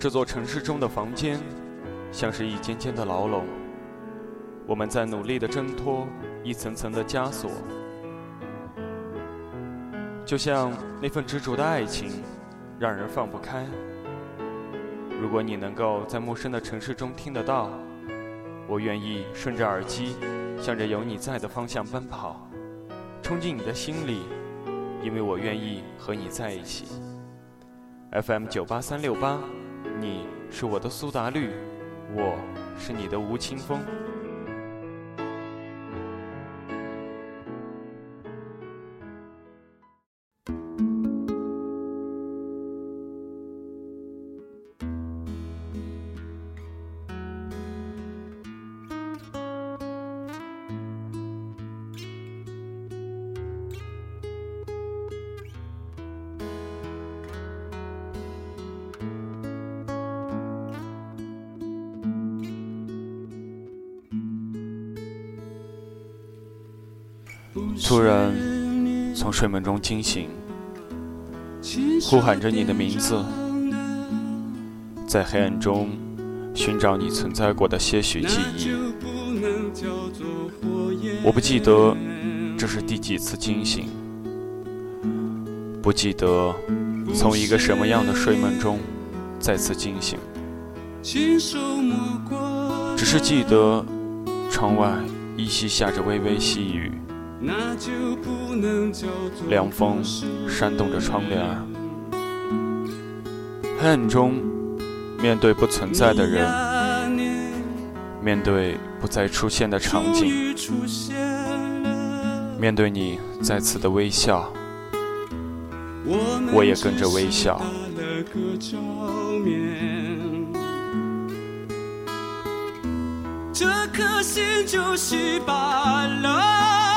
这座城市中的房间，像是一间间的牢笼，我们在努力的挣脱一层层的枷锁，就像那份执着的爱情，让人放不开。如果你能够在陌生的城市中听得到，我愿意顺着耳机，向着有你在的方向奔跑，冲进你的心里，因为我愿意和你在一起。FM 九八三六八。你是我的苏打绿，我是你的吴青峰。突然从睡梦中惊醒，呼喊着你的名字，在黑暗中寻找你存在过的些许记忆。我不记得这是第几次惊醒，不记得从一个什么样的睡梦中再次惊醒，只是记得窗外依稀下着微微细雨。凉风扇动着窗帘儿，黑暗中，面对不存在的人，面对不再出现的场景，面对你再次的微笑，我也跟着微笑。这颗心就稀巴烂。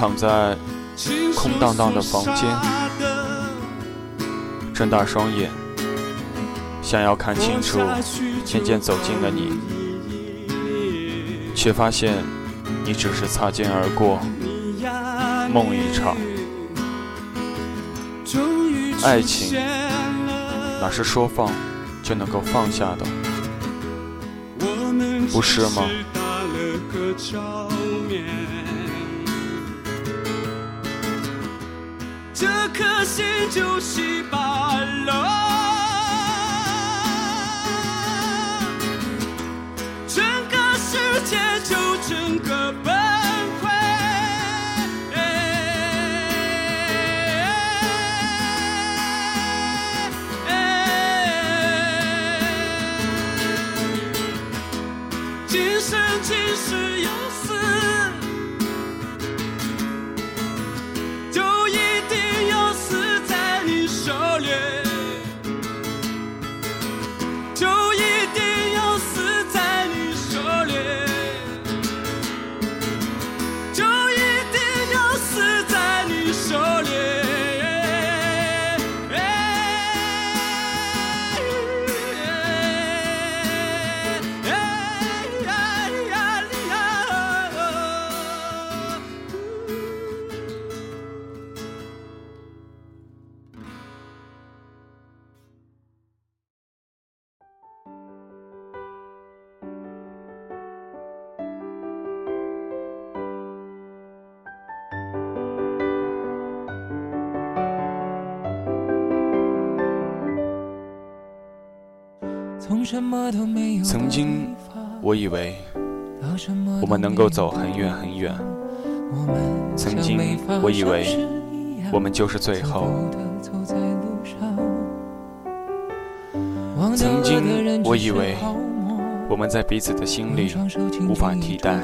躺在空荡荡的房间，睁大双眼，想要看清楚渐渐走近的你，却发现你只是擦肩而过，梦一场。爱情哪是说放就能够放下的，不是吗？颗心就稀巴曾经，我以为我们能够走很远很远。曾经，我以为我们就是最后。曾经，我以为我们在彼此的心里无法替代。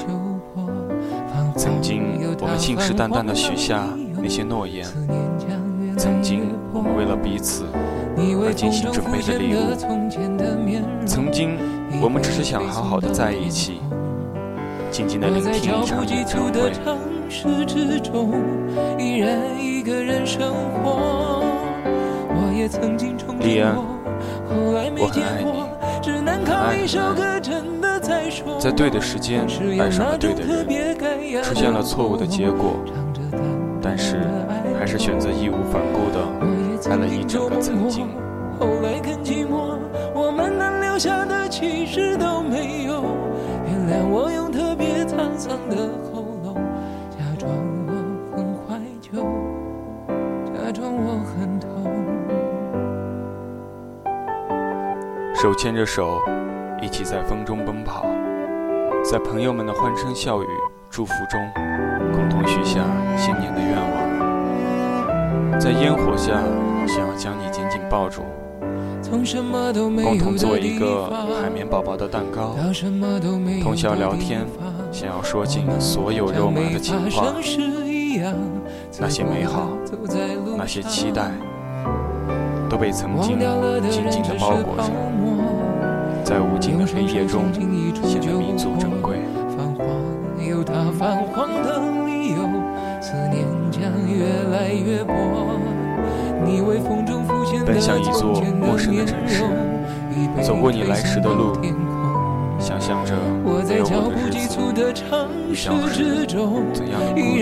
曾经，我们信誓旦旦地许下那些诺言。曾经，我们为了彼此。而精心准备的礼物。曾经，我们只是想好好的在一起，静静的聆听一场演唱会。丽安，我很爱你，很爱你。在对的时间爱上了对的人，出现了错误的结果，但是还是选择义无反顾的爱了一整个曾经。后来更寂寞，我们能留下的其实都没有。原谅我用特别沧桑的喉咙，假装我很怀旧，假装我很痛。手牵着手，一起在风中奔跑，在朋友们的欢声笑语、祝福中，共同许下新年的愿望。在烟火下，想要将你紧紧抱住。共同做一个海绵宝宝的蛋糕，通宵聊天，想要说尽所有肉麻的情话。那些美好，那些期待，都被曾经紧紧的包裹着，在无尽的黑夜中显得弥足珍贵。奔向一座陌生的城市，走过你来时的路，想象着没有我的日子，你将是怎样的孤独。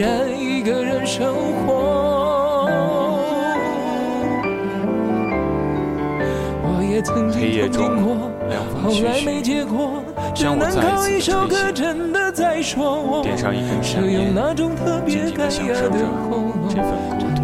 黑夜中，凉风徐徐，将我再一次的吹醒，点上一根香烟，静静地享受着这份孤独。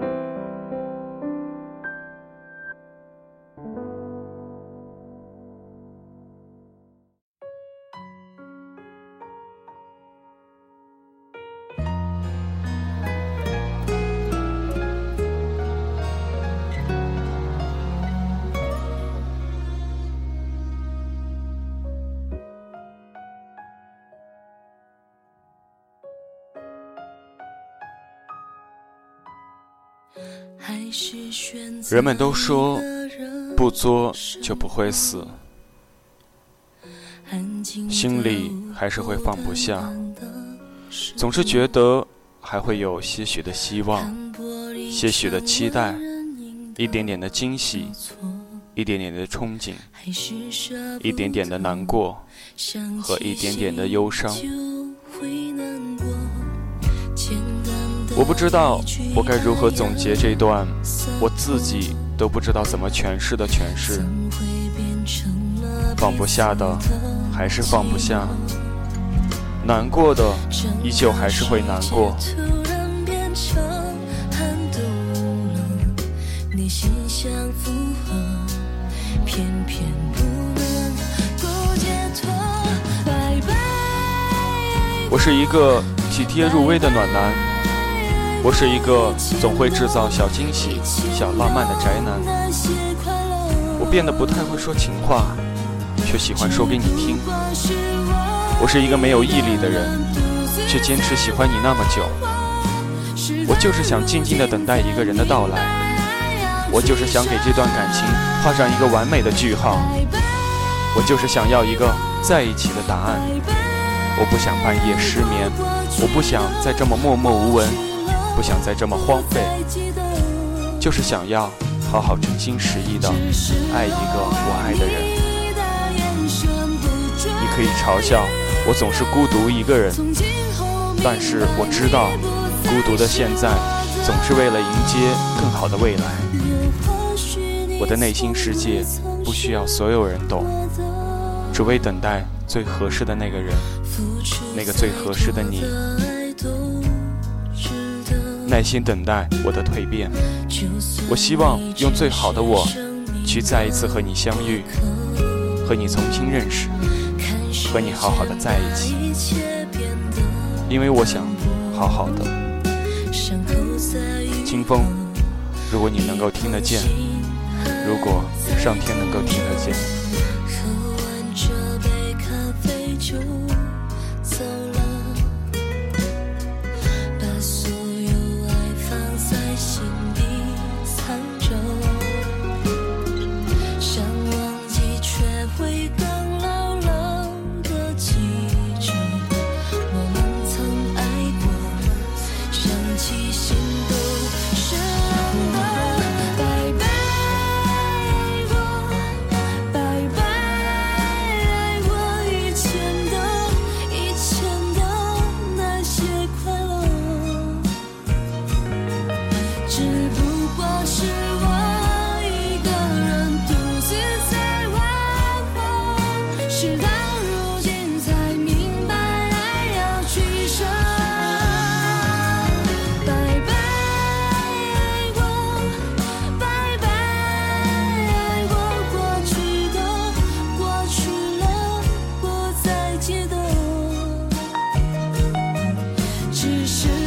人们都说，不作就不会死，心里还是会放不下，总是觉得还会有些许的希望，些许的期待，一点点的惊喜，一点点的憧憬，一点点的难过和一点点的忧伤。我不知道我该如何总结这段我自己都不知道怎么诠释的诠释。放不下的还是放不下，难过的依旧还是会难过。我是一个体贴入微的暖男。我是一个总会制造小惊喜、小浪漫的宅男。我变得不太会说情话，却喜欢说给你听。我是一个没有毅力的人，却坚持喜欢你那么久。我就是想静静的等待一个人的到来。我就是想给这段感情画上一个完美的句号。我就是想要一个在一起的答案。我不想半夜失眠，我不想再这么默默无闻。不想再这么荒废，就是想要好好真心实意的爱一个我爱的人。你可以嘲笑我总是孤独一个人，但是我知道，孤独的现在总是为了迎接更好的未来。我的内心世界不需要所有人懂，只为等待最合适的那个人，那个最合适的你。耐心等待我的蜕变，我希望用最好的我，去再一次和你相遇，和你重新认识，和你好好的在一起，因为我想好好的。清风，如果你能够听得见，如果上天能够听得见。只是。